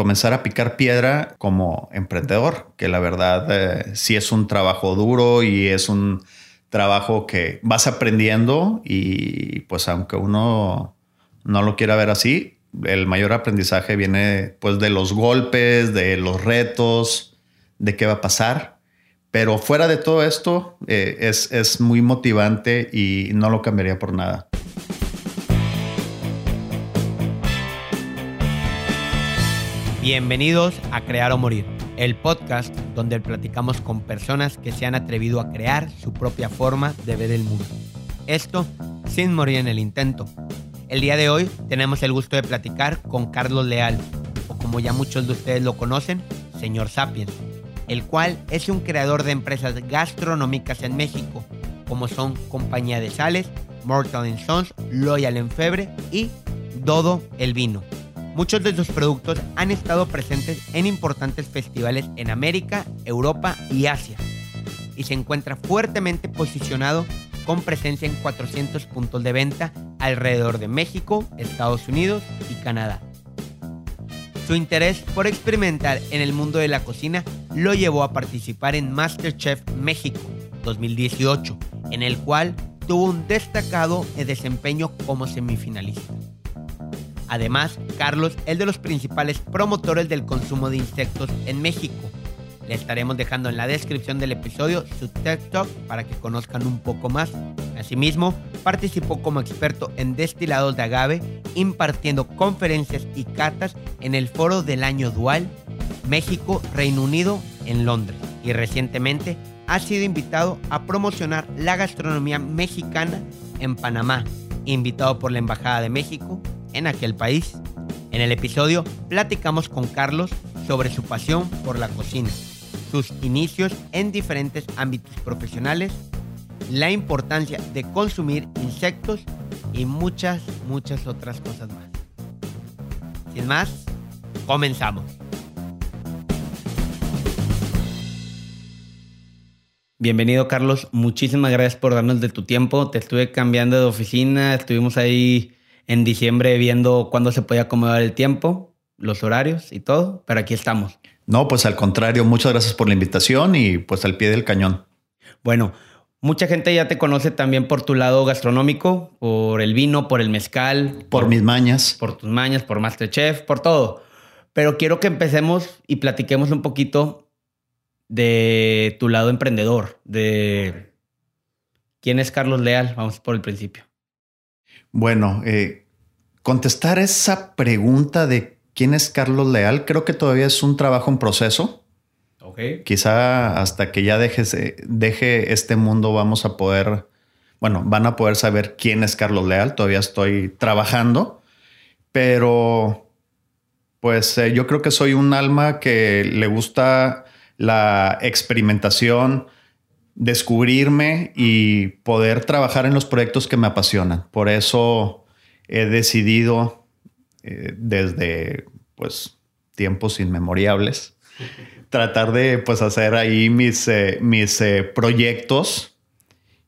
comenzar a picar piedra como emprendedor, que la verdad eh, sí es un trabajo duro y es un trabajo que vas aprendiendo y pues aunque uno no lo quiera ver así, el mayor aprendizaje viene pues de los golpes, de los retos, de qué va a pasar. Pero fuera de todo esto, eh, es, es muy motivante y no lo cambiaría por nada. Bienvenidos a Crear o Morir, el podcast donde platicamos con personas que se han atrevido a crear su propia forma de ver el mundo. Esto sin morir en el intento. El día de hoy tenemos el gusto de platicar con Carlos Leal, o como ya muchos de ustedes lo conocen, señor Sapiens, el cual es un creador de empresas gastronómicas en México, como son Compañía de Sales, Mortal Sons, Loyal en Febre y Dodo el Vino. Muchos de sus productos han estado presentes en importantes festivales en América, Europa y Asia. Y se encuentra fuertemente posicionado con presencia en 400 puntos de venta alrededor de México, Estados Unidos y Canadá. Su interés por experimentar en el mundo de la cocina lo llevó a participar en MasterChef México 2018, en el cual tuvo un destacado desempeño como semifinalista. Además, Carlos es de los principales promotores del consumo de insectos en México. Le estaremos dejando en la descripción del episodio su TED Talk para que conozcan un poco más. Asimismo, participó como experto en destilados de agave, impartiendo conferencias y catas en el Foro del Año Dual México-Reino Unido en Londres. Y recientemente ha sido invitado a promocionar la gastronomía mexicana en Panamá, invitado por la Embajada de México en aquel país. En el episodio platicamos con Carlos sobre su pasión por la cocina, sus inicios en diferentes ámbitos profesionales, la importancia de consumir insectos y muchas, muchas otras cosas más. Sin más, comenzamos. Bienvenido Carlos, muchísimas gracias por darnos de tu tiempo. Te estuve cambiando de oficina, estuvimos ahí en diciembre viendo cuándo se podía acomodar el tiempo, los horarios y todo, pero aquí estamos. No, pues al contrario, muchas gracias por la invitación y pues al pie del cañón. Bueno, mucha gente ya te conoce también por tu lado gastronómico, por el vino, por el mezcal. Por, mis mañas. Por tus mañas, por Masterchef, por todo. Pero quiero que empecemos y platiquemos un poquito de tu lado emprendedor, de quién es Carlos Leal. Vamos por el principio. Bueno, eh, contestar esa pregunta de quién es Carlos Leal creo que todavía es un trabajo en proceso. Okay. Quizá hasta que ya deje, deje este mundo vamos a poder, bueno, van a poder saber quién es Carlos Leal. Todavía estoy trabajando, pero pues eh, yo creo que soy un alma que le gusta la experimentación, descubrirme y poder trabajar en los proyectos que me apasionan. Por eso he decidido eh, desde pues tiempos inmemoriales tratar de pues hacer ahí mis, eh, mis eh, proyectos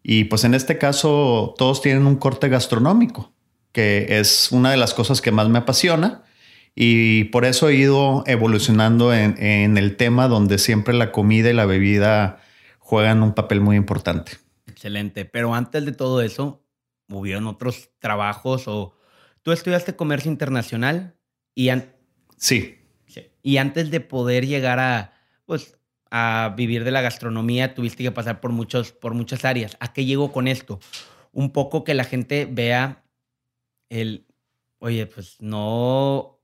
y pues en este caso todos tienen un corte gastronómico que es una de las cosas que más me apasiona y por eso he ido evolucionando en, en el tema donde siempre la comida y la bebida juegan un papel muy importante. Excelente. Pero antes de todo eso, hubieron otros trabajos o tú estudiaste comercio internacional y sí. Y antes de poder llegar a pues a vivir de la gastronomía, tuviste que pasar por muchos por muchas áreas. ¿A qué llegó con esto? Un poco que la gente vea el oye, pues no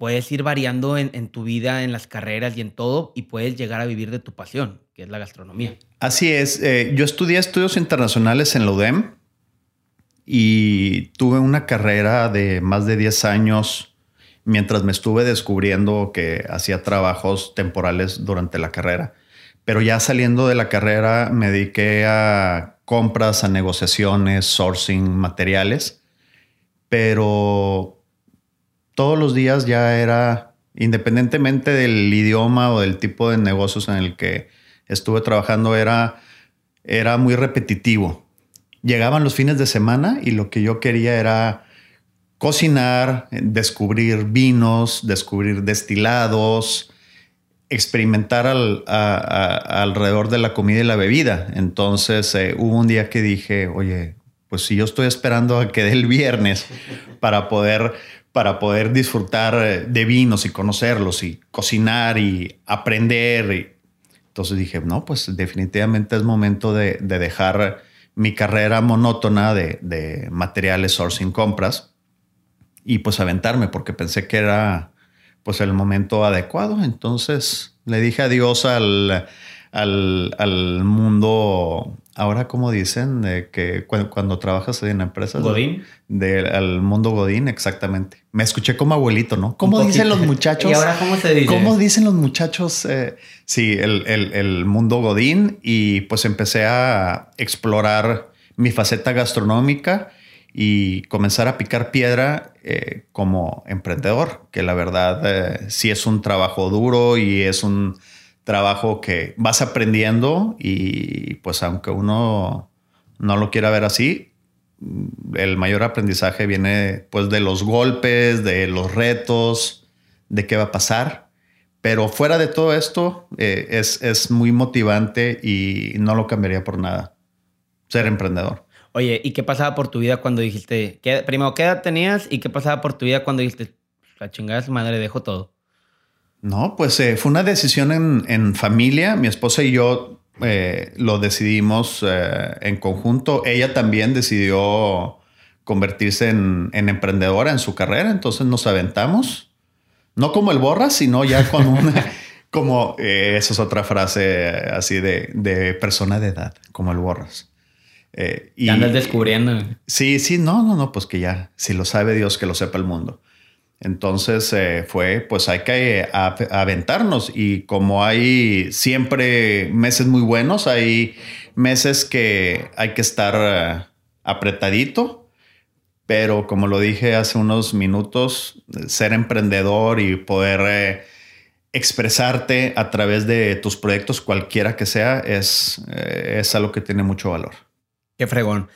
puedes ir variando en, tu vida, en las carreras y en todo, y puedes llegar a vivir de tu pasión, que es la gastronomía. Así es. Eh, yo estudié estudios internacionales en la UDEM y tuve una carrera de más de 10 años mientras me estuve descubriendo que hacía trabajos temporales durante la carrera. Pero ya saliendo de la carrera me dediqué a compras, a negociaciones, sourcing, materiales. Pero todos los días ya era, independientemente del idioma o del tipo de negocios en el que estuve trabajando, era, era muy repetitivo. Llegaban los fines de semana y lo que yo quería era cocinar, descubrir vinos, descubrir destilados, experimentar alrededor de la comida y la bebida. Entonces eh, hubo un día que dije, oye, pues si yo estoy esperando a que dé el viernes para poder, para poder disfrutar eh, de vinos y conocerlos y cocinar y aprender. entonces dije, no, pues definitivamente es momento de, dejar mi carrera monótona de, de materiales sourcing compras y pues aventarme porque pensé que era pues el momento adecuado. Entonces le dije adiós al, al, al mundo, ahora como dicen, de que cuando, trabajas en empresas. Godín. De, al mundo Godín, exactamente. Me escuché como abuelito, ¿no? ¿Cómo dicen los muchachos? ¿Y ahora cómo se dice? ¿Cómo dicen los muchachos? Eh, sí, el, el, el mundo Godín y pues empecé a explorar mi faceta gastronómica y comenzar a picar piedra eh, como emprendedor, que la verdad eh, sí es un trabajo duro y es un trabajo que vas aprendiendo y pues aunque uno no lo quiera ver así, el mayor aprendizaje viene pues de los golpes, de los retos, de qué va a pasar. Pero fuera de todo esto, eh, es, es muy motivante y no lo cambiaría por nada. Ser emprendedor. Oye, ¿y qué pasaba por tu vida cuando dijiste, primero, qué edad tenías y qué pasaba por tu vida cuando dijiste, la chingada su madre, dejo todo? No, pues eh, fue una decisión en, familia. Mi esposa y yo eh, lo decidimos eh, en conjunto. Ella también decidió convertirse en, emprendedora en su carrera, entonces nos aventamos. No como el borra, sino ya con una... como, esa es otra frase así de, de persona de edad, como el borras. Y andas descubriendo. Sí, sí, no, no, no, pues que ya, si lo sabe Dios, que lo sepa el mundo. Entonces eh, fue, pues hay que aventarnos y como hay siempre meses muy buenos, hay meses que hay que estar eh, apretadito, pero como lo dije hace unos minutos, ser emprendedor y poder expresarte a través de tus proyectos, cualquiera que sea, es, es algo que tiene mucho valor. Qué fregón.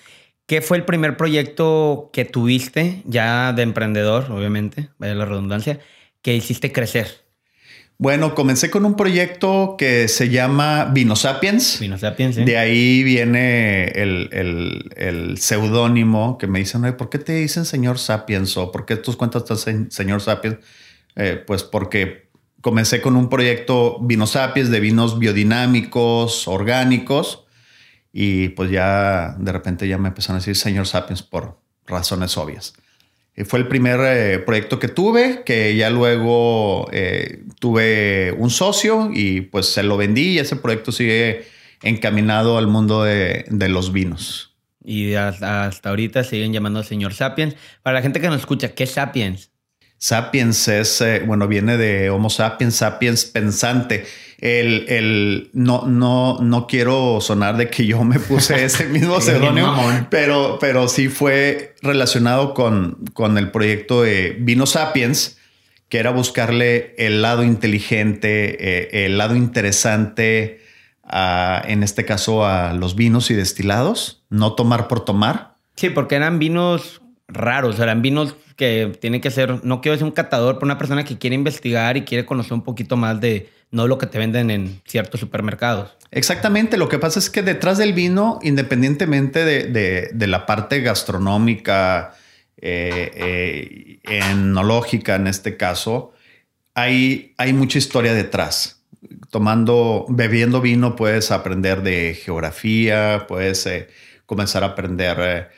¿Qué fue el primer proyecto que tuviste ya de emprendedor, obviamente, vaya la redundancia, que hiciste crecer? Bueno, comencé con un proyecto que se llama Vinosapiens. Vinosapiens, ¿sí? De ahí viene el, seudónimo que me dicen, ¿por qué te dicen señor Sapiens? ¿O por qué tus cuentas están señor Sapiens? Eh, pues porque comencé con un proyecto Vinosapiens de vinos biodinámicos, orgánicos y pues ya de repente ya me empezaron a decir señor Sapiens por razones obvias. Y fue el primer eh, proyecto que tuve, que ya luego eh, tuve un socio y pues se lo vendí y ese proyecto sigue encaminado al mundo de, los vinos. Y hasta, ahorita siguen llamando señor Sapiens. Para la gente que nos escucha, ¿qué es Sapiens? Sapiens es, eh, bueno, viene de Homo sapiens, sapiens pensante el, el, no, no, no quiero sonar de que yo me puse ese mismo seudónimo, pero, pero sí fue relacionado con, con el proyecto de Vino Sapiens, que era buscarle el lado inteligente, eh, el lado interesante, en este caso a los vinos y destilados, no tomar por tomar. Sí, porque eran vinos raros, eran vinos que tienen que ser, no quiero decir un catador, pero una persona que quiere investigar y quiere conocer un poquito más de, no lo que te venden en ciertos supermercados. Exactamente, lo que pasa es que detrás del vino, independientemente de, la parte gastronómica, eh, eh, enológica en este caso, hay, hay mucha historia detrás. Tomando, bebiendo vino puedes aprender de geografía, puedes eh, comenzar a aprender,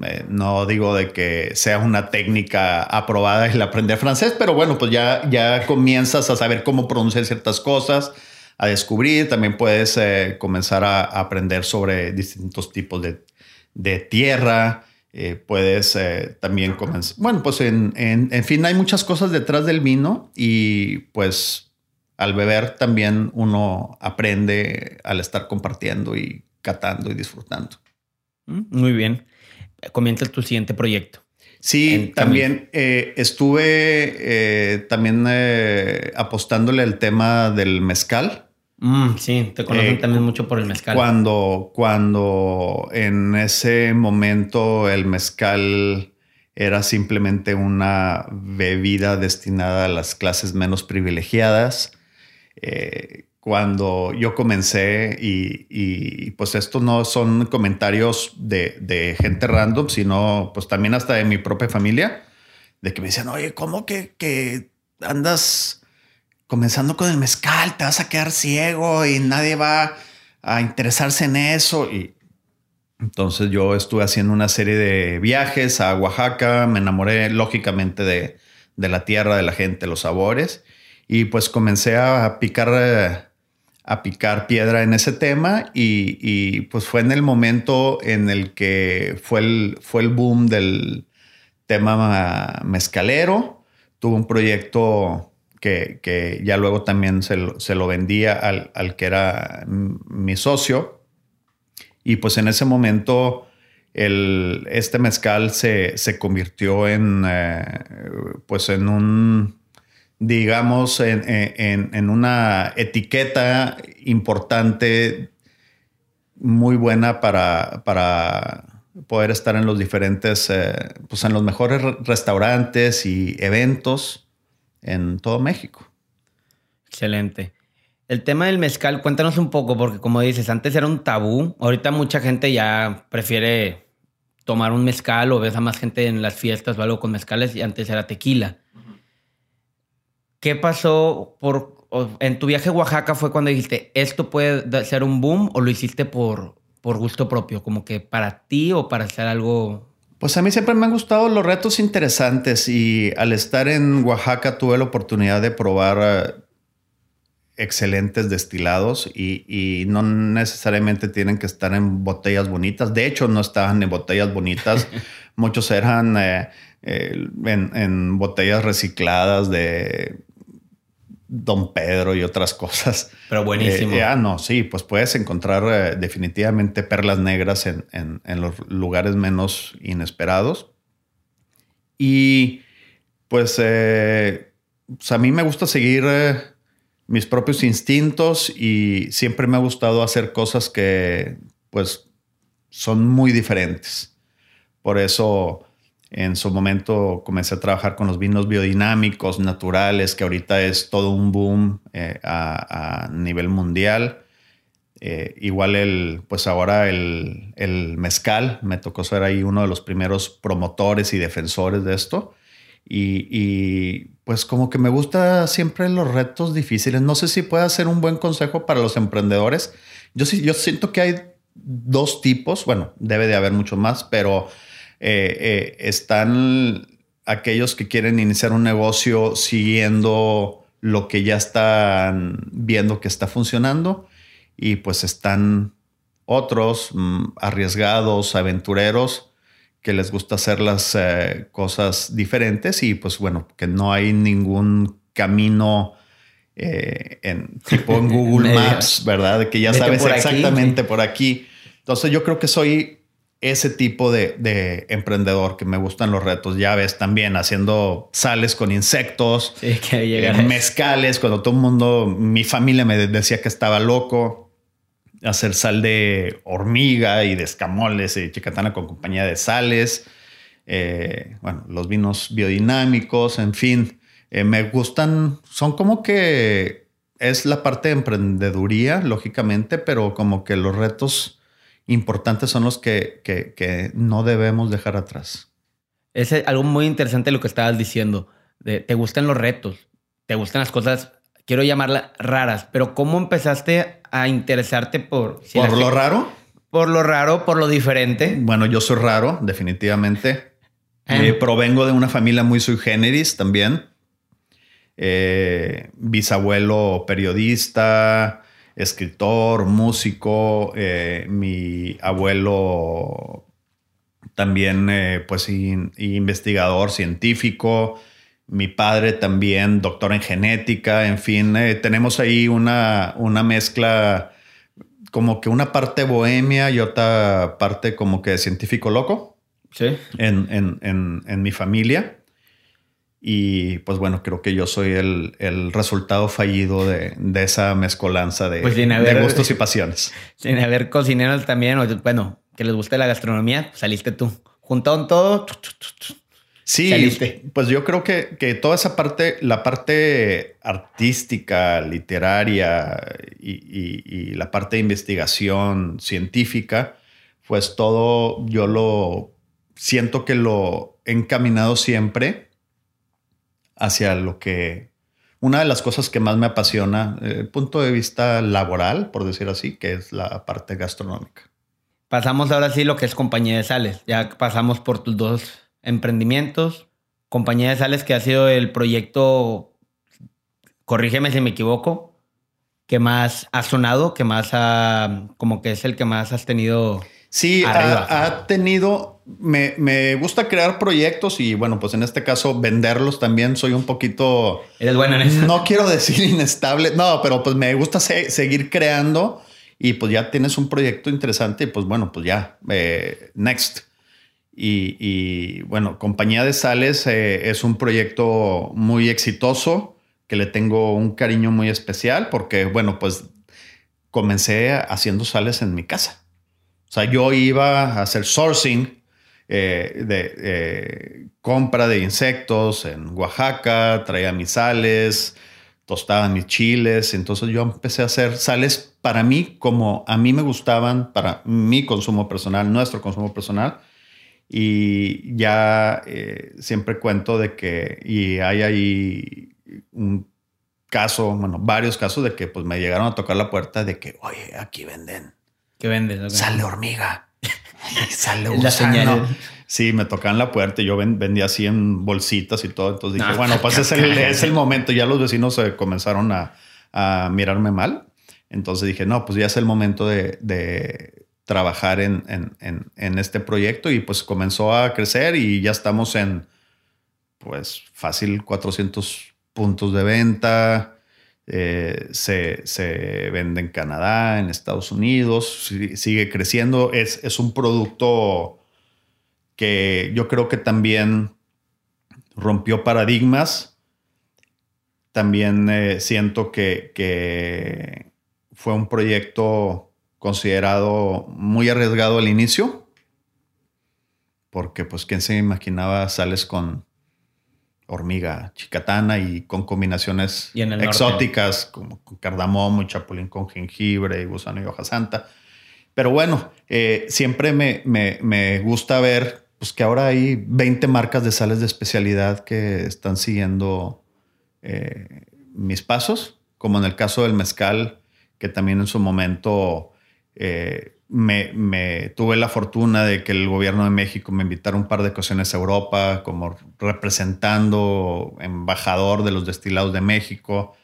eh, no digo de que sea una técnica aprobada el aprender francés, pero bueno, pues ya, ya comienzas a saber cómo pronunciar ciertas cosas, a descubrir. También puedes eh, comenzar a, aprender sobre distintos tipos de, tierra. Eh, puedes también comenzar. Bueno, pues en, en, fin, hay muchas cosas detrás del vino y pues al beber también uno aprende al estar compartiendo y catando y disfrutando. Mm, muy bien comienza tu siguiente proyecto. Sí, también eh, estuve eh, también eh, apostándole al tema del mezcal. Mm, sí, te conocen también mucho por el mezcal. Cuando, cuando en ese momento el mezcal era simplemente una bebida destinada a las clases menos privilegiadas. Eh, cuando yo comencé, y, pues esto no son comentarios de, gente random, sino pues también hasta de mi propia familia, de que me decían, oye, ¿cómo que, que andas comenzando con el mezcal? Te vas a quedar ciego y nadie va a interesarse en eso. Y entonces yo estuve haciendo una serie de viajes a Oaxaca, me enamoré lógicamente de, la tierra, de la gente, los sabores, y pues comencé a picar, a picar piedra en ese tema y, pues fue en el momento en el que fue el, fue el boom del tema mezcalero. Tuve un proyecto que, ya luego también se lo, vendía al, al que era mi socio y pues en ese momento el, este mezcal se, convirtió en, eh, pues en un, digamos, en, una etiqueta importante, muy buena para, para poder estar en los diferentes, eh, pues en los mejores restaurantes y eventos en todo México. Excelente. El tema del mezcal, cuéntanos un poco, porque como dices, antes era un tabú. Ahorita mucha gente ya prefiere tomar un mezcal o ves a más gente en las fiestas o algo con mezcales y antes era tequila. ¿Qué pasó por, en tu viaje a Oaxaca fue cuando dijiste, esto puede ser un boom o lo hiciste por, por gusto propio, como que para ti o para hacer algo pues a mí siempre me han gustado los retos interesantes y al estar en Oaxaca tuve la oportunidad de probar eh, excelentes destilados y, no necesariamente tienen que estar en botellas bonitas. De hecho, no estaban en botellas bonitas. Muchos eran eh, eh, en, botellas recicladas de Don Pedro y otras cosas. Pero buenísimo. Eh, ah, no, sí, pues puedes encontrar definitivamente perlas negras en, en, los lugares menos inesperados. Y pues, pues a mí me gusta seguir mis propios instintos y siempre me ha gustado hacer cosas que pues son muy diferentes. Por eso en su momento comencé a trabajar con los vinos biodinámicos, naturales, que ahorita es todo un boom eh, a, nivel mundial. Eh, igual el, pues ahora el, mezcal, me tocó ser ahí uno de los primeros promotores y defensores de esto. Y, pues como que me gusta siempre los retos difíciles. No sé si puede ser un buen consejo para los emprendedores. Yo, yo siento que hay dos tipos, bueno, debe de haber mucho más, pero eh, eh, están aquellos que quieren iniciar un negocio siguiendo lo que ya están viendo que está funcionando y pues están otros mm, arriesgados, aventureros, que les gusta hacer las eh, cosas diferentes y pues bueno, que no hay ningún camino eh, en tipo en Google Maps, ¿verdad? Que ya sabes exactamente por aquí. Entonces yo creo que soy ese tipo de, emprendedor que me gustan los retos. Ya ves también haciendo sales con insectos, sí, que eh, mezcales, cuando todo el mundo, mi familia me decía que estaba loco hacer sal de hormiga y de escamoles y chicatana con compañía de sales. Eh, bueno, los vinos biodinámicos, en fin, eh, me gustan, son como que es la parte de emprendeduría, lógicamente, pero como que los retos importantes son los que, que, no debemos dejar atrás. Es algo muy interesante lo que estabas diciendo. te gustan los retos, te gustan las cosas, quiero llamarlas raras, pero ¿cómo empezaste a interesarte por... ¿Por lo raro? Por lo raro, por lo diferente. Bueno, yo soy raro, definitivamente. Eh. Eh, provengo de una familia muy sui generis también. Eh, bisabuelo periodista, escritor, músico. mi abuelo también, pues, investigador científico mi padre también, doctor en genética, en fin, eh, tenemos ahí una, una mezcla, como que una parte bohemia y otra parte como que científico loco. Sí. En, mi familia. Y pues bueno, creo que yo soy el, resultado fallido de, esa mezcolanza de, pues de, gustos y pasiones. Sin haber cocineros también, bueno, que les guste la gastronomía, saliste tú. Juntaron todo Sí, pues yo creo que, que, toda esa parte, la parte artística, literaria y, la parte de investigación científica, pues todo yo lo siento que lo he encaminado siempre hacia lo que una de las cosas que más me apasiona, el eh, punto de vista laboral, por decir así, que es la parte gastronómica. Pasamos ahora sí lo que es compañía de sales. Ya pasamos por tus dos emprendimientos. Compañía de sales que ha sido el proyecto, corrígeme si me equivoco, que más ha sonado, que más ha, como que es el que más has tenido. Sí, ha, tenido, me, me, gusta crear proyectos y bueno, pues en este caso venderlos también soy un poquito... Eres bueno en eso. No quiero decir inestable, no, pero pues me gusta seguir creando y pues ya tienes un proyecto interesante y pues bueno, pues ya, eh, next. Y, bueno, Compañía de Sales eh, es un proyecto muy exitoso que le tengo un cariño muy especial porque bueno, pues comencé haciendo sales en mi casa. O sea, yo iba a hacer sourcing eh, de compra de insectos en Oaxaca, traía mis sales, tostaba mis chiles. Entonces yo empecé a hacer sales para mí como a mí me gustaban, para mi consumo personal, nuestro consumo personal. Y ya eh, siempre cuento de que, y hay ahí un caso, bueno, varios casos de que pues me llegaron a tocar la puerta de que, oye, aquí venden. ¿Qué vendes? Sale hormiga. sale gusano. Sí, me tocaban la puerta y yo vendía así en bolsitas y todo. Entonces dije, bueno, pues es el, es el, momento. Ya los vecinos se comenzaron a, a, mirarme mal. Entonces dije, no, pues ya es el momento de, de trabajar en, en, en, este proyecto y pues comenzó a crecer y ya estamos en, pues fácil 400 puntos de venta. Eh, se, se, vende en Canadá, en Estados Unidos, sigue creciendo. Es, es un producto que yo creo que también rompió paradigmas. También eh, siento que, fue un proyecto considerado muy arriesgado al inicio, porque pues quién se imaginaba sales con hormiga chicatana y con combinaciones exóticas como con cardamomo y chapulín con jengibre y gusano y hoja santa. Pero bueno, eh, siempre me, me, gusta ver pues que ahora hay 20 marcas de sales de especialidad que están siguiendo eh, mis pasos, como en el caso del mezcal, que también en su momento eh, me, tuve la fortuna de que el gobierno de México me invitara un par de ocasiones a Europa como representando, embajador de los destilados de México,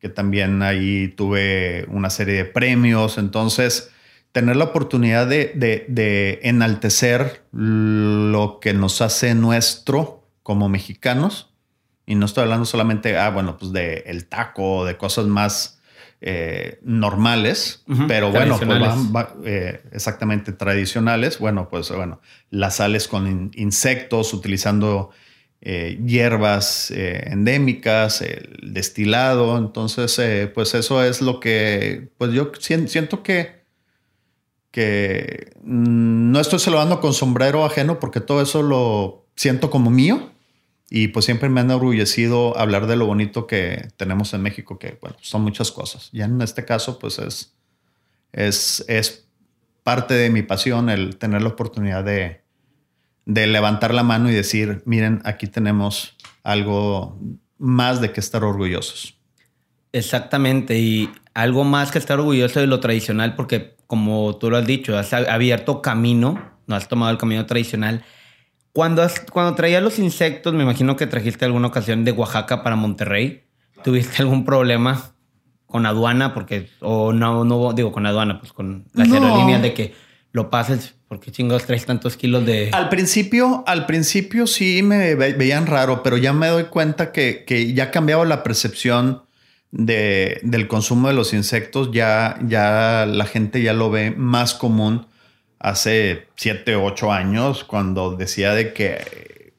que también ahí tuve una serie de premios. Entonces, tener la oportunidad de, enaltecer lo que nos hace nuestro como mexicanos. Y no estoy hablando solamente, ah, bueno, pues de el taco, de cosas más eh, normales, pero bueno, pues eh, exactamente tradicionales. Bueno, pues bueno, las sales con insectos, utilizando eh, hierbas endémicas, el destilado. Entonces, pues eso es lo que, pues yo siento que que mm, no estoy saludando con sombrero ajeno porque todo eso lo siento como mío y pues siempre me han enorgullecido hablar de lo bonito que tenemos en México, que bueno, son muchas cosas. Y en este caso pues es, es, es parte de mi pasión el tener la oportunidad de, de levantar la mano y decir, miren, aquí tenemos algo más de que estar orgullosos. Exactamente, y algo más que estar orgulloso de lo tradicional, porque como tú lo has dicho, has abierto camino, no has tomado el camino tradicional. Cuando, cuando traías los insectos, me imagino que trajiste alguna ocasión de Oaxaca para Monterrey. ¿Tuviste algún problema con aduana? Porque, o no, no digo con aduana, pues con la aerolínea de que lo pases, porque chingados traes tantos kilos de. Al principio, al principio sí me veían raro, pero ya me doy cuenta que, que ya ha cambiado la percepción de, del consumo de los insectos ya, ya la gente ya lo ve más común hace 7, 8 años cuando decía de que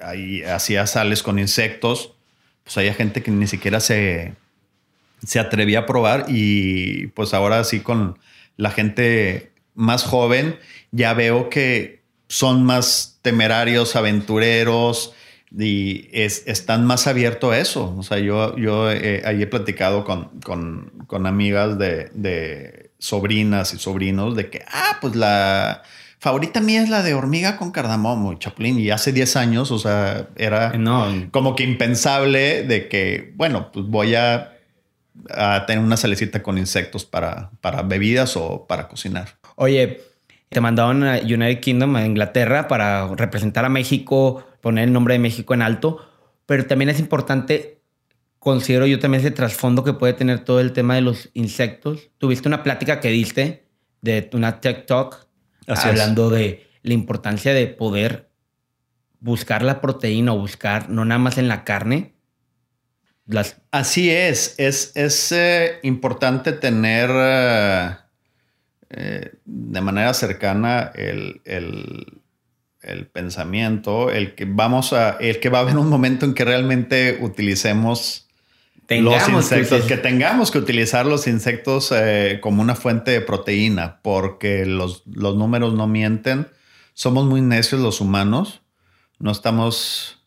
ahí hacía sales con insectos, pues había gente que ni siquiera se, se atrevía a probar y pues ahora sí con la gente más joven ya veo que son más temerarios, aventureros y están más abiertos a eso. O sea, yo, yo eh, ahí he platicado con, con, amigas de, de, sobrinas y sobrinos de que, ah, pues la favorita mía es la de hormiga con cardamomo y chapulín. Y hace 10 años, o sea, era como que impensable de que, bueno, pues voy a, tener una salecita con insectos para, para bebidas o para cocinar. Oye, te mandaron a United Kingdom, a Inglaterra, para representar a México, poner el nombre de México en alto, pero también es importante, considero yo también ese trasfondo que puede tener todo el tema de los insectos. Tuviste una plática que diste de una Tech Talk hablando de la importancia de poder buscar la proteína o buscar no nada más en la carne. Las... Así es, es, es eh, importante tener... Eh, eh, de manera cercana el, pensamiento, el que vamos a, el que va a haber un momento en que realmente utilicemos los insectos, que, tengamos que utilizar los insectos eh, como una fuente de proteína, porque los, los números no mienten. Somos muy necios los humanos, no estamos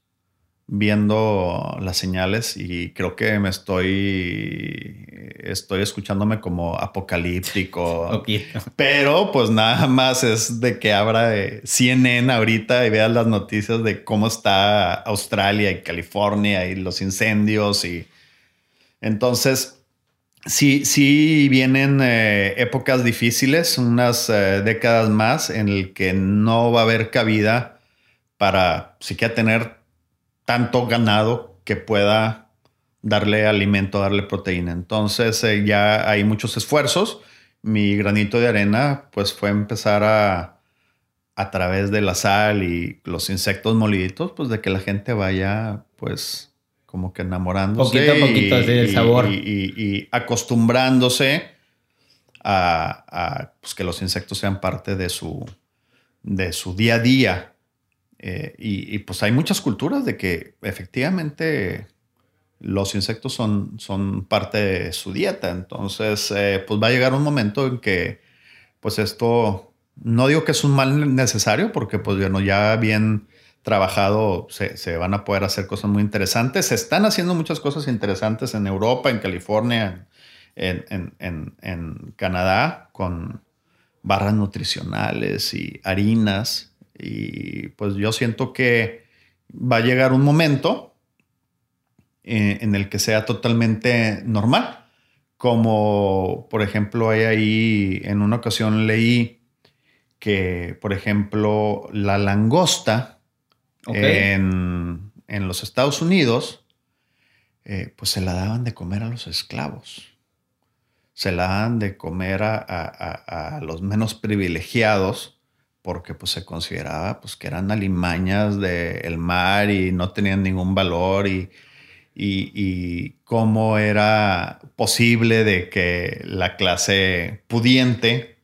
viendo las señales y creo que me estoy estoy escuchándome como apocalíptico. Pero pues nada más es de que abra CNN ahorita y veas las noticias de cómo está Australia y California y los incendios y entonces sí, sí vienen eh, épocas difíciles, unas eh, décadas más en el que no va a haber cabida para siquiera tener tanto ganado que pueda darle alimento, darle proteína. Entonces eh, ya hay muchos esfuerzos. Mi granito de arena pues fue empezar a, a través de la sal y los insectos moliditos, pues de que la gente vaya pues como que enamorándose. Poquito a poquito del sabor. Y, acostumbrándose a, pues, que los insectos sean parte de su, de su día a día. Eh, y, pues hay muchas culturas de que efectivamente los insectos son, son parte de su dieta. Entonces, eh, pues va a llegar un momento en que, pues esto, no digo que es un mal necesario, porque pues bueno, ya bien trabajado se, van a poder hacer cosas muy interesantes. Se están haciendo muchas cosas interesantes en Europa, en California, en, en Canadá, con barras nutricionales y harinas y pues yo siento que va a llegar un momento eh, en el que sea totalmente normal. Como por ejemplo, hay ahí, en una ocasión leí que, por ejemplo, la langosta en, los Estados Unidos, eh, pues se la daban de comer a los esclavos. Se la daban de comer a los menos privilegiados porque pues se consideraba pues que eran alimañas del mar y no tenían ningún valor y, y, cómo era posible de que la clase pudiente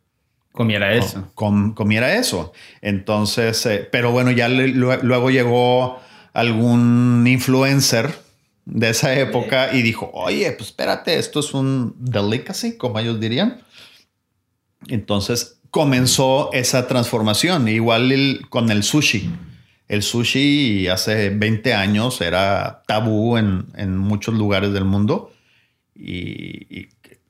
comiera eso. comiera eso. Entonces, eh, pero bueno, ya luego llegó algún influencer de esa época y dijo, oye, pues espérate, esto es un delicacy, como ellos dirían. Entonces comenzó esa transformación. Igual con el sushi. El sushi hace 20 años era tabú en, muchos lugares del mundo. Y,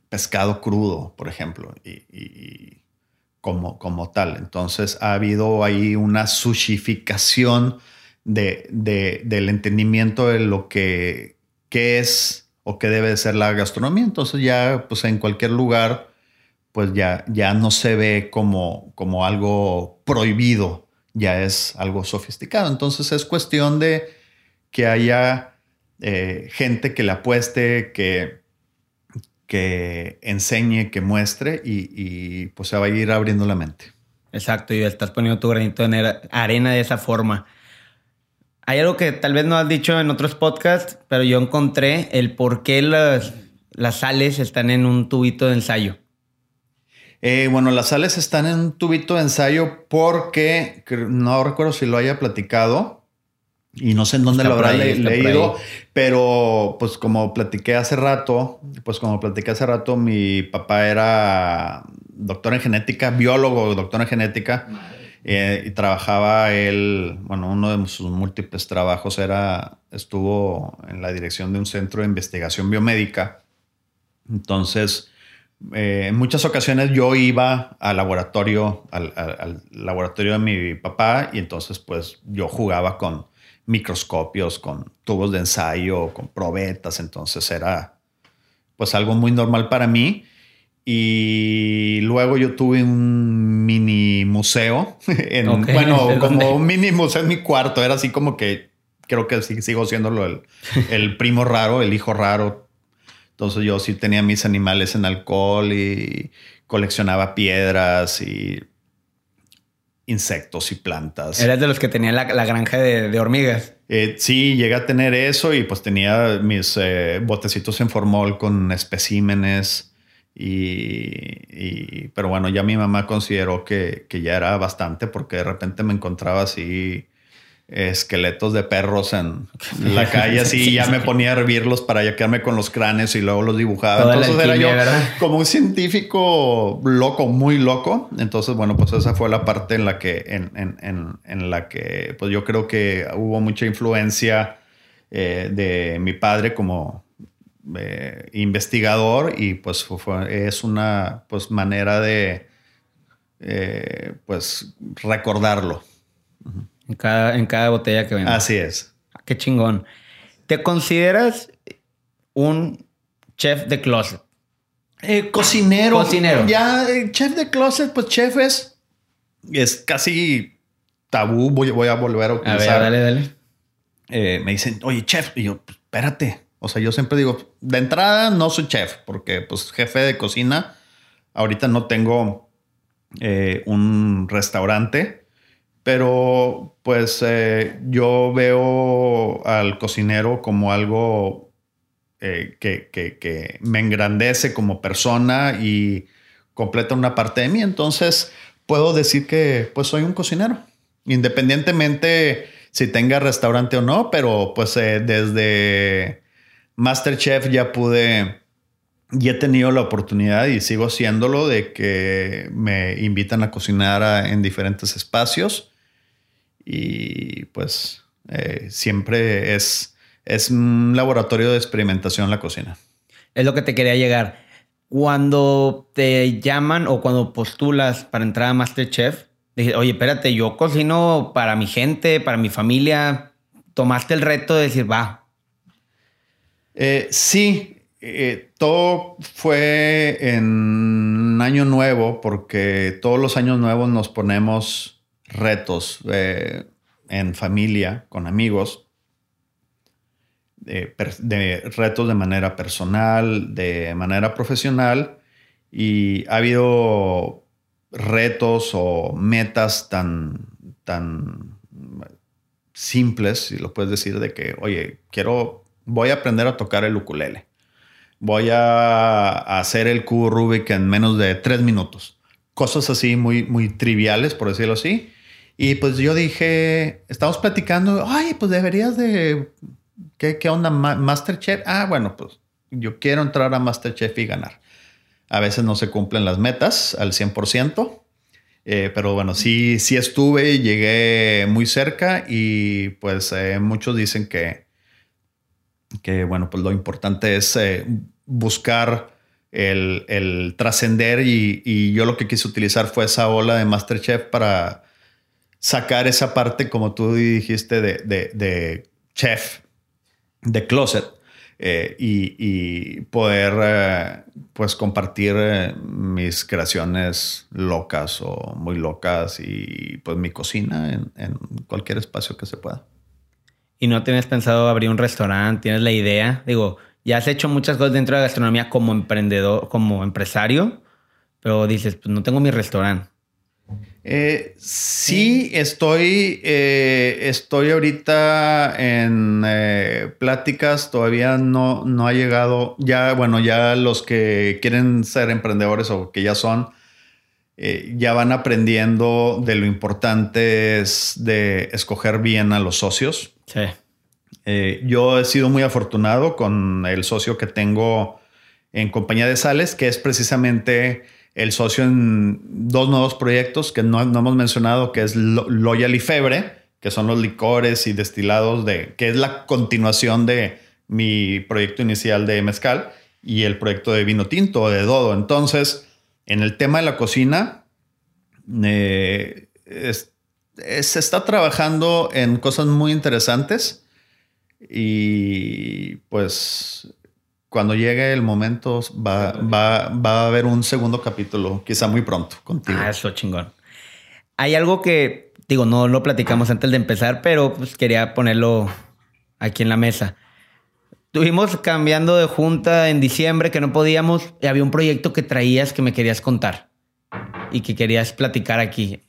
pescado crudo, por ejemplo, y, como, como tal. Entonces ha habido ahí una sushificación de, del entendimiento de lo que, es o qué debe ser la gastronomía. Entonces ya pues en cualquier lugar pues ya, ya no se ve como, como algo prohibido, ya es algo sofisticado. Entonces es cuestión de que haya eh, gente que le apueste, que, que enseñe, que muestre y, pues se va a ir abriendo la mente. Exacto, y estás poniendo tu granito de arena de esa forma. Hay algo que tal vez no has dicho en otros podcasts, pero yo encontré el por qué las, las sales están en un tubito de ensayo. Eh, bueno, las sales están en un tubito de ensayo porque no recuerdo si lo haya platicado y no sé en dónde lo habrá leído, pero pues como platiqué hace rato, pues como platiqué hace rato, mi papá era doctor en genética, biólogo, doctor en genética. Eh, y trabajaba él, bueno, uno de sus múltiples trabajos era, estuvo en la dirección de un centro de investigación biomédica. Entonces, eh, en muchas ocasiones yo iba al laboratorio, al, al, laboratorio de mi papá y entonces pues yo jugaba con microscopios, con tubos de ensayo, con probetas, entonces era pues algo muy normal para mí. Y luego yo tuve un mini museo, en, bueno, como un mini museo en mi cuarto, era así como que creo que sigo siendo el, el primo raro, el hijo raro. Entonces yo sí tenía mis animales en alcohol y coleccionaba piedras y insectos y plantas. Eres de los que tenía la, granja de, hormigas. Eh, sí, llegué a tener eso y pues tenía mis eh, botecitos en formol con especímenes. Y, pero bueno, ya mi mamá consideró que, que, ya era bastante porque de repente me encontraba así esqueletos de perros en la calle, así ya me ponía a hervirlos para ya quedarme con los cráneos y luego los dibujaba. Entonces era yo como un científico loco, muy loco. Entonces, bueno, pues esa fue la parte en la que, en, en, en, la que, pues yo creo que hubo mucha influencia eh, de mi padre como eh, investigador y pues es una pues manera de eh, pues recordarlo. En cada, en cada botella que vende. Así es. Qué chingón. ¿Te consideras un chef de closet? Eh, cocinero. Cocinero. Ya, eh, chef de closet, pues chef es, es casi tabú. Voy, voy a volver a utilizar. A ver, dale, dale. Eh, me dicen, oye, chef. Y yo, pues, espérate. O sea, yo siempre digo, de entrada no soy chef, porque pues jefe de cocina. Ahorita no tengo un restaurante pero pues eh, yo veo al cocinero como algo eh, que, me engrandece como persona y completa una parte de mí. Entonces puedo decir que pues soy un cocinero, independientemente si tenga restaurante o no, pero pues eh, desde Masterchef ya pude y he tenido la oportunidad y sigo haciéndolo de que me invitan a cocinar en diferentes espacios y pues eh, siempre es, es un laboratorio de experimentación la cocina. Es lo que te quería llegar. Cuando te llaman o cuando postulas para entrar a Masterchef, dije, oye, espérate, yo cocino para mi gente, para mi familia. ¿Tomaste el reto de decir, va? Eh, sí, eh, todo fue en Año Nuevo, porque todos los años nuevos nos ponemos retos eh, en familia, con amigos, de, retos de manera personal, de manera profesional, y ha habido retos o metas tan, tan simples, si lo puedes decir, de que, oye, quiero, voy a aprender a tocar el ukulele. Voy a hacer el cubo Rubik en menos de tres minutos. Cosas así muy, muy triviales, por decirlo así. Y pues yo dije, estamos platicando, ay, pues deberías de, ¿qué, onda Masterchef? Ah, bueno, pues yo quiero entrar a Masterchef y ganar. A veces no se cumplen las metas al 100%, eh, pero bueno, sí, sí estuve, llegué muy cerca y pues eh, muchos dicen que, que, bueno, pues lo importante es eh, buscar el, el trascender y, y, yo lo que quise utilizar fue esa ola de Masterchef para sacar esa parte, como tú dijiste, de, chef, de closet, eh, y, poder eh, pues compartir eh, mis creaciones locas o muy locas y pues mi cocina en, en, cualquier espacio que se pueda. ¿Y no tienes pensado abrir un restaurante? ¿Tienes la idea? Digo, ya has hecho muchas cosas dentro de la gastronomía como emprendedor, como empresario, pero dices, pues no tengo mi restaurante. Eh, sí, estoy, eh, estoy ahorita en eh, pláticas, todavía no, no ha llegado, ya, bueno, ya los que quieren ser emprendedores o que ya son, ya van aprendiendo de lo importante es de escoger bien a los socios. Sí. yo he sido muy afortunado con el socio que tengo en compañía de sales, que es precisamente el socio en dos nuevos proyectos que no, hemos mencionado, que es Loyal y Febre, que son los licores y destilados de, que es la continuación de mi proyecto inicial de mezcal y el proyecto de vino tinto de Dodo. Entonces, en el tema de la cocina, eh, se está trabajando en cosas muy interesantes y pues cuando llegue el momento va, va, va, a haber un segundo capítulo, quizá muy pronto contigo. Ah, eso chingón. Hay algo que, digo, no lo platicamos antes de empezar, pero pues quería ponerlo aquí en la mesa. Estuvimos cambiando de junta en diciembre que no podíamos y había un proyecto que traías que me querías contar y que querías platicar aquí.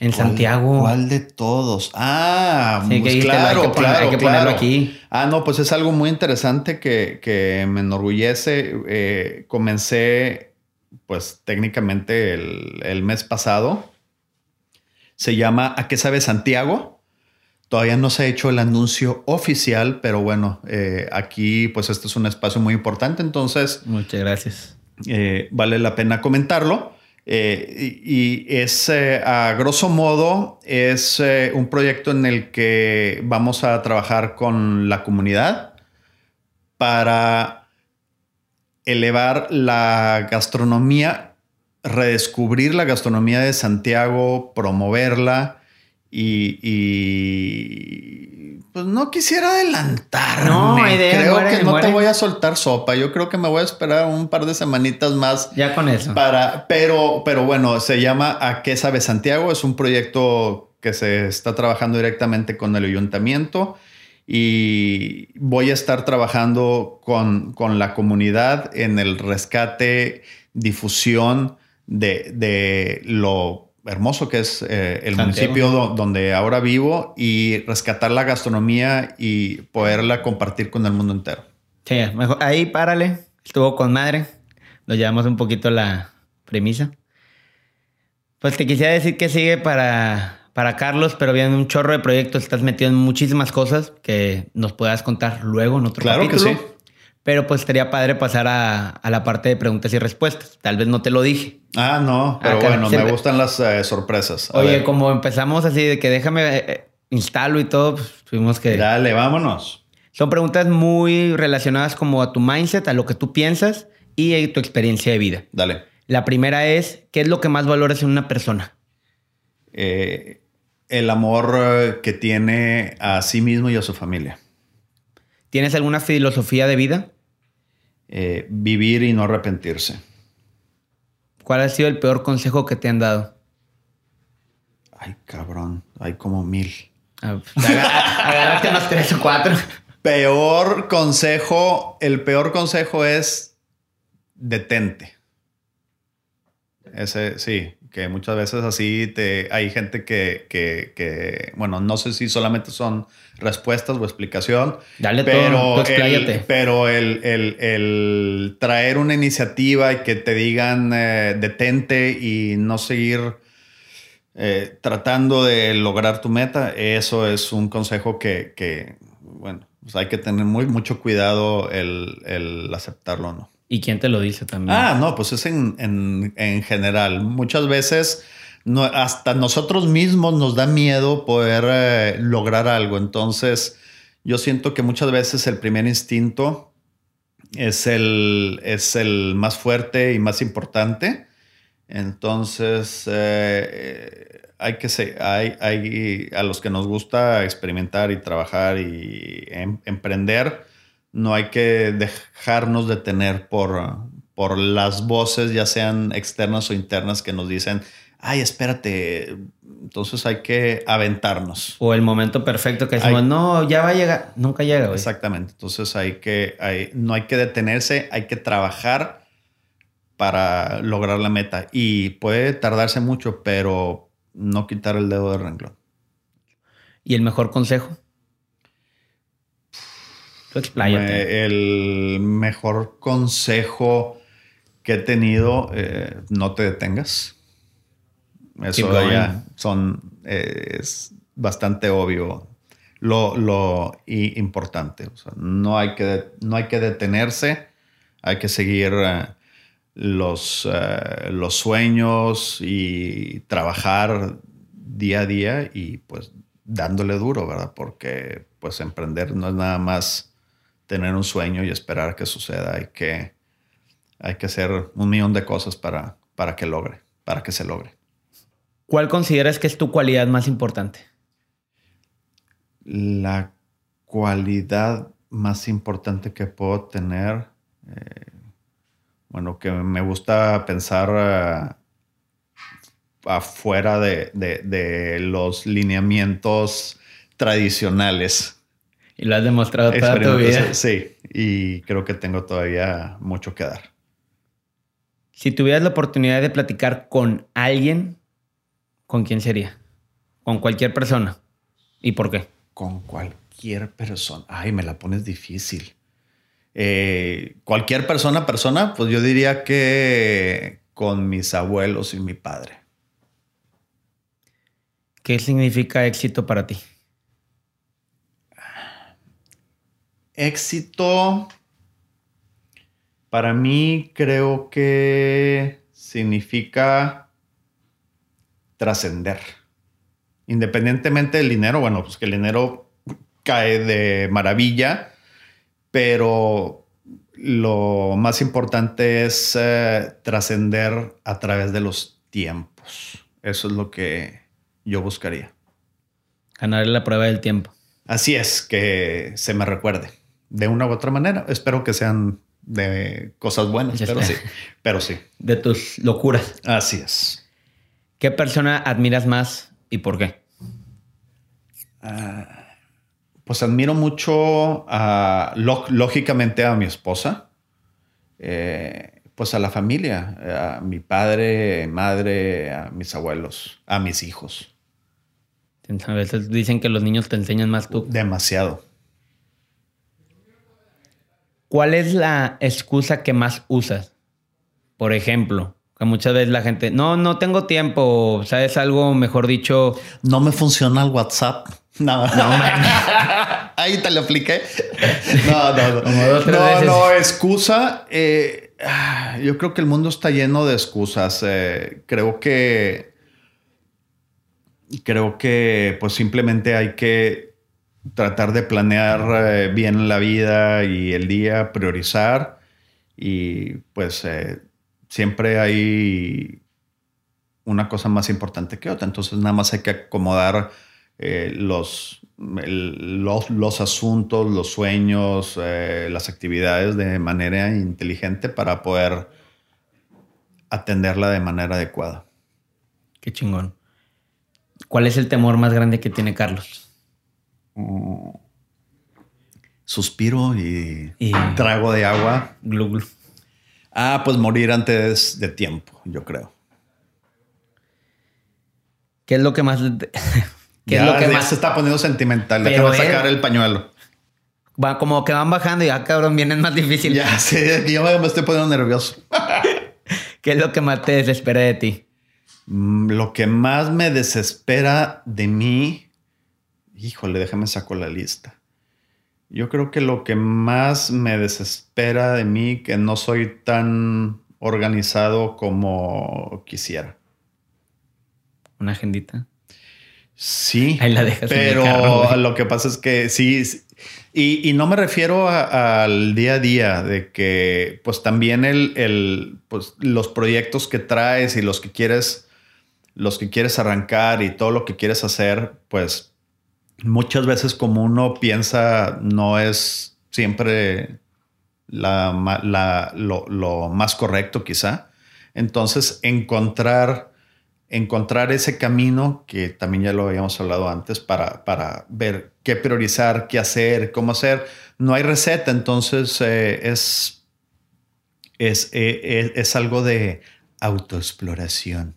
En Santiago. ¿Cuál de todos? Ah, pues claro, hay que, claro, hay que ponerlo aquí. Ah, no, pues es algo muy interesante que, me enorgullece. Eh, comencé, pues técnicamente el, mes pasado. Se llama ¿A qué sabe Santiago? Todavía no se ha hecho el anuncio oficial, pero bueno, eh, aquí pues este es un espacio muy importante, entonces... Muchas gracias. Eh, vale la pena comentarlo. Eh, y, es, eh, a grosso modo, es eh, un proyecto en el que vamos a trabajar con la comunidad para elevar la gastronomía, redescubrir la gastronomía de Santiago, promoverla y pues no quisiera adelantar. No, creo que no te voy a soltar sopa. Yo creo que me voy a esperar un par de semanitas más. Ya con eso. Para, pero, pero bueno, se llama ¿A qué sabe Santiago? Es un proyecto que se está trabajando directamente con el ayuntamiento y voy a estar trabajando con, con la comunidad en el rescate, difusión de, de lo hermoso que es eh, el municipio donde ahora vivo y rescatar la gastronomía y poderla compartir con el mundo entero. Sí, mejor. ahí párale. Estuvo con madre. Nos llevamos un poquito la premisa. Pues te quisiera decir que sigue para, para Carlos, pero viene un chorro de proyectos. Estás metido en muchísimas cosas que nos puedas contar luego en otro claro capítulo. Que sí. Pero pues estaría padre pasar a, la parte de preguntas y respuestas. Tal vez no te lo dije. Ah, no, pero bueno, me gustan las eh, sorpresas. Oye, como empezamos así de que déjame eh, eh, instalo y todo, pues tuvimos que. Dale, vámonos. Son preguntas muy relacionadas como a tu mindset, a lo que tú piensas y a tu experiencia de vida. Dale. La primera es, ¿qué es lo que más valoras en una persona? el amor que tiene a sí mismo y a su familia. ¿Tienes alguna filosofía de vida? Eh, vivir y no arrepentirse. ¿Cuál ha sido el peor consejo que te han dado? Ay, cabrón, hay como mil. Ah, pues, agárrate unos tres o cuatro. Peor consejo, el peor consejo es detente. Ese, sí, que muchas veces así te, hay gente que, que, bueno, no sé si solamente son respuestas o explicación. Dale pero todo, el, pero el, el, traer una iniciativa y que te digan eh, detente y no seguir eh, tratando de lograr tu meta, eso es un consejo que, bueno, pues hay que tener muy, mucho cuidado el, el aceptarlo o no. ¿Y quién te lo dice también? Ah, no, pues es en, general. Muchas veces no, hasta nosotros mismos nos da miedo poder eh, lograr algo. Entonces, yo siento que muchas veces el primer instinto es el, es el más fuerte y más importante. Entonces, eh, hay que ser, hay, hay a los que nos gusta experimentar y trabajar y em, emprender no hay que dejarnos detener por, por las voces, ya sean externas o internas, que nos dicen, ay, espérate, entonces hay que aventarnos. O el momento perfecto que decimos, no, ya va a llegar, nunca llega. Exactamente, entonces hay que, hay, no hay que detenerse, hay que trabajar para lograr la meta. Y puede tardarse mucho, pero no quitar el dedo del renglón. ¿Y el mejor consejo? el mejor consejo que he tenido, eh, no te detengas. Eso ya son, eh, es bastante obvio lo, lo importante. no, hay que, no hay que detenerse, hay que seguir eh, los, eh, los sueños y trabajar día a día y pues dándole duro, ¿verdad? Porque pues emprender no es nada más tener un sueño y esperar que suceda. Hay que, hay que hacer un millón de cosas para, para que logre, para que se logre. ¿Cuál consideras que es tu cualidad más importante? La cualidad más importante que puedo tener, eh, bueno, que me gusta pensar eh, afuera de, los lineamientos tradicionales. Y lo has demostrado toda tu vida. Sí, y creo que tengo todavía mucho que dar. Si tuvieras la oportunidad de platicar con alguien, ¿con quién sería? Con cualquier persona. ¿Y por qué? Con cualquier persona. Ay, me la pones difícil. Eh, cualquier persona, persona, pues yo diría que con mis abuelos y mi padre. ¿Qué significa éxito para ti? Éxito, para mí creo que significa trascender. Independientemente del dinero, bueno, pues que el dinero cae de maravilla, pero lo más importante es eh, trascender a través de los tiempos. Eso es lo que yo buscaría. Ganarle la prueba del tiempo. Así es, que se me recuerde. De una u otra manera. Espero que sean de cosas buenas, pero sí. Pero sí. De tus locuras. Así es. ¿Qué persona admiras más y por qué? Ah, pues admiro mucho, lógicamente, a mi esposa. Eh, pues a la familia, a mi padre, madre, a mis abuelos, a mis hijos. A veces dicen que los niños te enseñan más tú. Demasiado. ¿Cuál es la excusa que más usas? Por ejemplo, que muchas veces la gente, no, no tengo tiempo, ¿sabes algo mejor dicho? No me funciona el WhatsApp. No, no, Ahí te lo apliqué. No, no, no. no, no, excusa. Eh, yo creo que el mundo está lleno de excusas. Eh, creo que creo que pues simplemente hay que tratar de planear eh, bien la vida y el día, priorizar y pues eh, siempre hay una cosa más importante que otra. Entonces nada más hay que acomodar eh, los, los, asuntos, los sueños, las actividades de manera inteligente para poder atenderla de manera adecuada. Qué chingón. ¿Cuál es el temor más grande que tiene Carlos? Suspiro y, trago de agua. Glu, Ah, pues morir antes de tiempo, yo creo. ¿Qué es lo que más... ¿Qué es lo que más se está poniendo sentimental? Déjame sacar el pañuelo. Va como que van bajando y ya, cabrón, vienen más difícil. Ya, sí, yo me estoy poniendo nervioso. ¿Qué es lo que más te desespera de ti? Mm, lo que más me desespera de mí, híjole, déjame saco la lista. Yo creo que lo que más me desespera de mí, que no soy tan organizado como quisiera. ¿Una agendita? Sí. Ahí la dejas. Pero lo que pasa es que sí. Y, no me refiero al día a día, de que pues también el, pues, los proyectos que traes y los que quieres los que quieres arrancar y todo lo que quieres hacer, pues muchas veces como uno piensa no es siempre la, lo, más correcto quizá. Entonces encontrar, encontrar ese camino, que también ya lo habíamos hablado antes, para, para ver qué priorizar, qué hacer, cómo hacer. No hay receta, entonces eh, es, es, eh, es algo de autoexploración.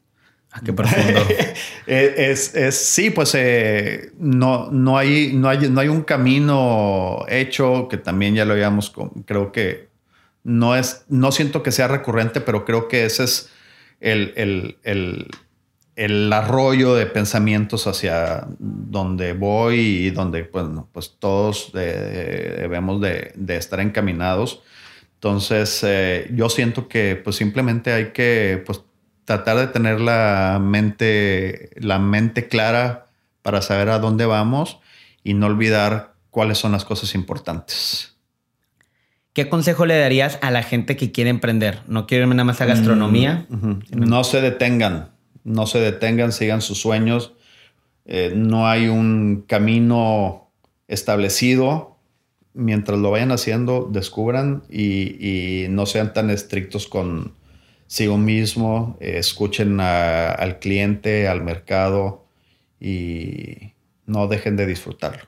Ah, qué profundo. es, sí, pues eh, no, no, hay, no, hay, no hay un camino hecho que también ya lo habíamos, creo que no es, no siento que sea recurrente, pero creo que ese es el, el, arroyo de pensamientos hacia donde voy y donde pues, pues todos debemos de, de estar encaminados Entonces, eh, yo siento que pues simplemente hay que pues, tratar de tener la mente, la mente clara para saber a dónde vamos y no olvidar cuáles son las cosas importantes. ¿Qué consejo le darías a la gente que quiere emprender? No quiero irme nada más a gastronomía. Mm, no se detengan, no se detengan, sigan sus sueños. Eh, no hay un camino establecido. Mientras lo vayan haciendo, descubran y, no sean tan estrictos con sigo mismo. escuchen al cliente, al mercado y no dejen de disfrutarlo.